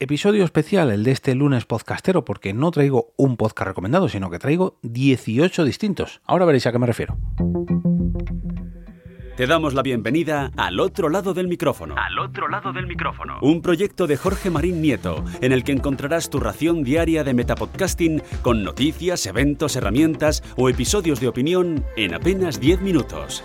Episodio especial, el de este lunes podcastero, porque no traigo un podcast recomendado, sino que traigo 18 distintos. Ahora veréis a qué me refiero. Te damos la bienvenida al otro lado del micrófono. Al otro lado del micrófono. Un proyecto de Jorge Marín Nieto, en el que encontrarás tu ración diaria de metapodcasting con noticias, eventos, herramientas o episodios de opinión en apenas 10 minutos.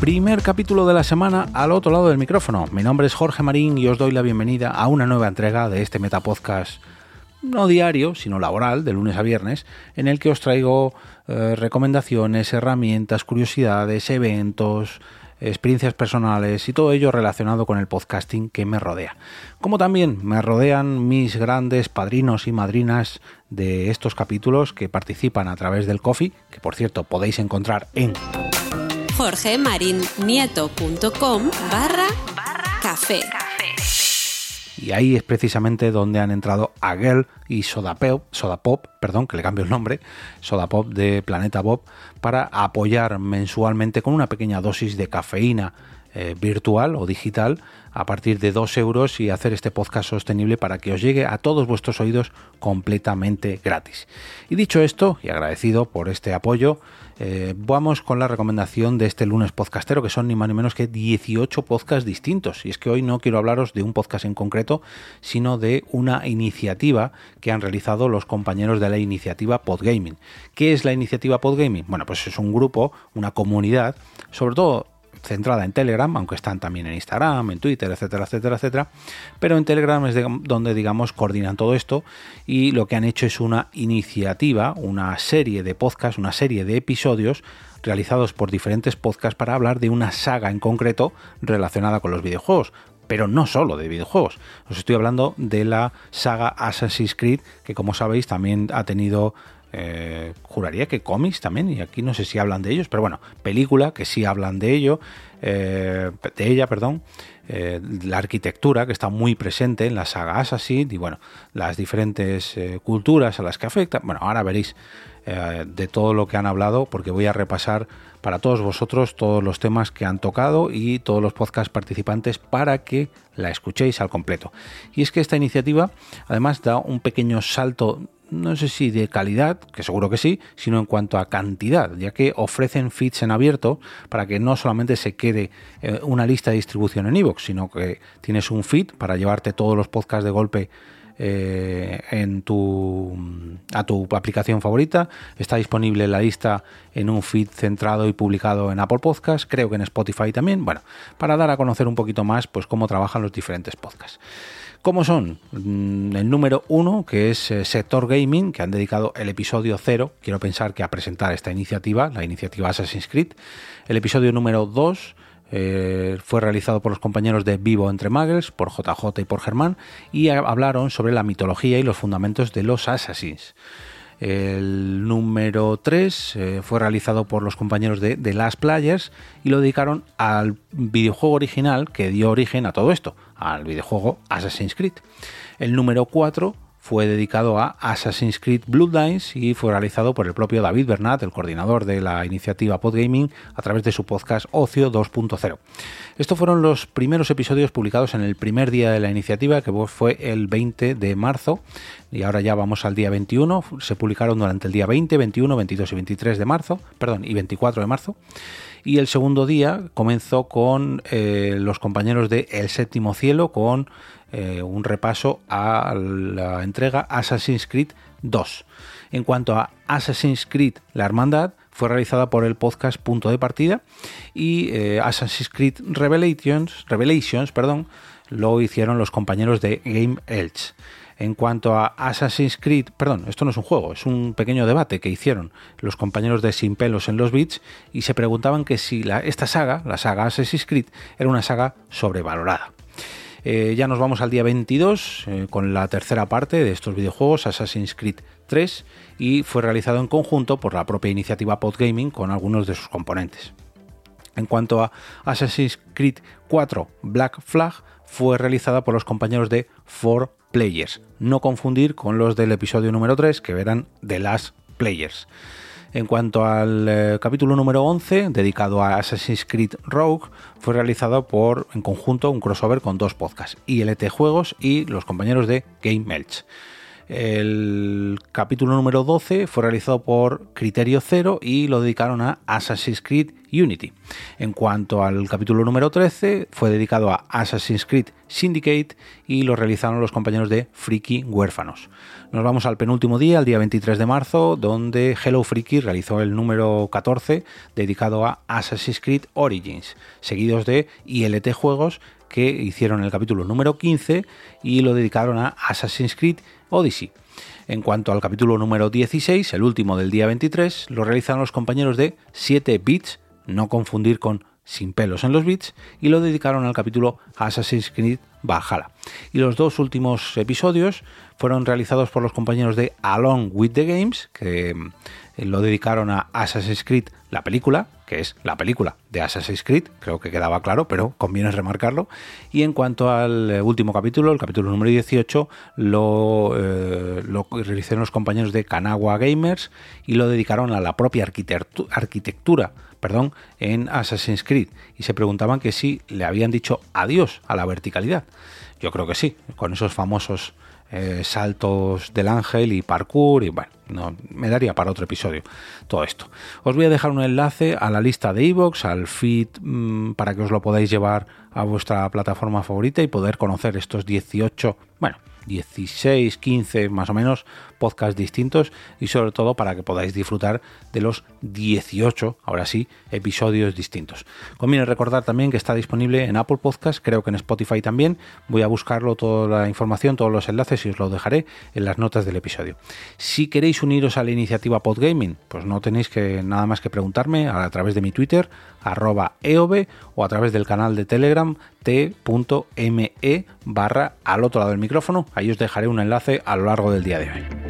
Primer capítulo de la semana al otro lado del micrófono. Mi nombre es Jorge Marín y os doy la bienvenida a una nueva entrega de este Metapodcast no diario, sino laboral, de lunes a viernes, en el que os traigo eh, recomendaciones, herramientas, curiosidades, eventos, experiencias personales y todo ello relacionado con el podcasting que me rodea. Como también me rodean mis grandes padrinos y madrinas de estos capítulos que participan a través del coffee, que por cierto podéis encontrar en jorgemarinieto.com barra café. Y ahí es precisamente donde han entrado Agel y Sodapop, Sodapop, perdón, que le cambio el nombre, Sodapop de Planeta Bob, para apoyar mensualmente con una pequeña dosis de cafeína eh, virtual o digital a partir de 2 euros y hacer este podcast sostenible para que os llegue a todos vuestros oídos completamente gratis. Y dicho esto, y agradecido por este apoyo, eh, vamos con la recomendación de este lunes podcastero, que son ni más ni menos que 18 podcasts distintos. Y es que hoy no quiero hablaros de un podcast en concreto, sino de una iniciativa que han realizado los compañeros de la iniciativa Podgaming. ¿Qué es la iniciativa Podgaming? Bueno, pues es un grupo, una comunidad, sobre todo centrada en Telegram, aunque están también en Instagram, en Twitter, etcétera, etcétera, etcétera. Pero en Telegram es donde, digamos, coordinan todo esto y lo que han hecho es una iniciativa, una serie de podcasts, una serie de episodios realizados por diferentes podcasts para hablar de una saga en concreto relacionada con los videojuegos pero no solo de videojuegos. Os estoy hablando de la saga Assassin's Creed, que como sabéis también ha tenido eh, juraría que cómics también, y aquí no sé si hablan de ellos, pero bueno, película que sí hablan de ello, eh, de ella, perdón, eh, la arquitectura que está muy presente en la saga Assassin y bueno, las diferentes culturas a las que afecta. Bueno, ahora veréis de todo lo que han hablado, porque voy a repasar para todos vosotros todos los temas que han tocado y todos los podcast participantes para que la escuchéis al completo. Y es que esta iniciativa además da un pequeño salto no sé si de calidad, que seguro que sí, sino en cuanto a cantidad, ya que ofrecen feeds en abierto para que no solamente se quede eh, una lista de distribución en iVoox, sino que tienes un feed para llevarte todos los podcasts de golpe eh, en tu, a tu aplicación favorita. Está disponible la lista en un feed centrado y publicado en Apple Podcasts, creo que en Spotify también. Bueno, para dar a conocer un poquito más pues cómo trabajan los diferentes podcasts. ¿Cómo son? Mm, el número uno, que es eh, Sector Gaming, que han dedicado el episodio cero, quiero pensar que a presentar esta iniciativa, la iniciativa Assassin's Creed. El episodio número dos eh, fue realizado por los compañeros de Vivo Entre Muggles, por JJ y por Germán, y hablaron sobre la mitología y los fundamentos de los Assassins. El número 3 eh, fue realizado por los compañeros de The Last Players y lo dedicaron al videojuego original que dio origen a todo esto, al videojuego Assassin's Creed. El número 4 fue dedicado a Assassin's Creed Bloodlines y fue realizado por el propio David Bernat, el coordinador de la iniciativa Podgaming, a través de su podcast Ocio 2.0. Estos fueron los primeros episodios publicados en el primer día de la iniciativa, que fue el 20 de marzo, y ahora ya vamos al día 21. Se publicaron durante el día 20, 21, 22 y 23 de marzo, perdón, y 24 de marzo. Y el segundo día comenzó con eh, los compañeros de El Séptimo Cielo, con eh, un repaso a la entrega Assassin's Creed 2. En cuanto a Assassin's Creed La Hermandad, fue realizada por el podcast Punto de Partida y eh, Assassin's Creed Revelations, Revelations perdón, lo hicieron los compañeros de Game Elch. En cuanto a Assassin's Creed, perdón, esto no es un juego, es un pequeño debate que hicieron los compañeros de Sin Pelos en los Beats y se preguntaban que si esta saga, la saga Assassin's Creed, era una saga sobrevalorada. Eh, ya nos vamos al día 22 eh, con la tercera parte de estos videojuegos, Assassin's Creed 3, y fue realizado en conjunto por la propia iniciativa Podgaming con algunos de sus componentes. En cuanto a Assassin's Creed 4 Black Flag, fue realizada por los compañeros de 4 Players, no confundir con los del episodio número 3 que verán The Last Players. En cuanto al eh, capítulo número 11, dedicado a Assassin's Creed Rogue, fue realizado por, en conjunto, un crossover con dos podcasts, ILT Juegos y los compañeros de Game Melch. El capítulo número 12 fue realizado por Criterio Cero y lo dedicaron a Assassin's Creed Unity. En cuanto al capítulo número 13, fue dedicado a Assassin's Creed Syndicate y lo realizaron los compañeros de Freaky Huérfanos. Nos vamos al penúltimo día, el día 23 de marzo, donde Hello Freaky realizó el número 14 dedicado a Assassin's Creed Origins, seguidos de ILT Juegos que hicieron el capítulo número 15 y lo dedicaron a Assassin's Creed Odyssey. En cuanto al capítulo número 16, el último del día 23, lo realizaron los compañeros de 7 bits, no confundir con sin pelos en los bits, y lo dedicaron al capítulo Assassin's Creed Valhalla. Y los dos últimos episodios fueron realizados por los compañeros de Along with the Games, que lo dedicaron a Assassin's Creed, la película, que es la película de Assassin's Creed, creo que quedaba claro, pero conviene remarcarlo. Y en cuanto al eh, último capítulo, el capítulo número 18, lo, eh, los compañeros de Kanagawa Gamers y lo dedicaron a la propia arquitectura perdón, en Assassin's Creed y se preguntaban que si le habían dicho adiós a la verticalidad. Yo creo que sí, con esos famosos eh, saltos del ángel y parkour y bueno, no, me daría para otro episodio todo esto. Os voy a dejar un enlace a la lista de iVoox, al feed mmm, para que os lo podáis llevar a vuestra plataforma favorita y poder conocer estos 18, bueno, 16, 15 más o menos podcasts distintos y sobre todo para que podáis disfrutar de los 18, ahora sí, episodios distintos. Conviene recordar también que está disponible en Apple Podcast, creo que en Spotify también. Voy a buscarlo toda la información, todos los enlaces y os lo dejaré en las notas del episodio. Si queréis uniros a la iniciativa Podgaming, pues no tenéis que nada más que preguntarme a través de mi Twitter, arroba eov o a través del canal de Telegram t.me barra al otro lado del micrófono. Ahí os dejaré un enlace a lo largo del día de hoy.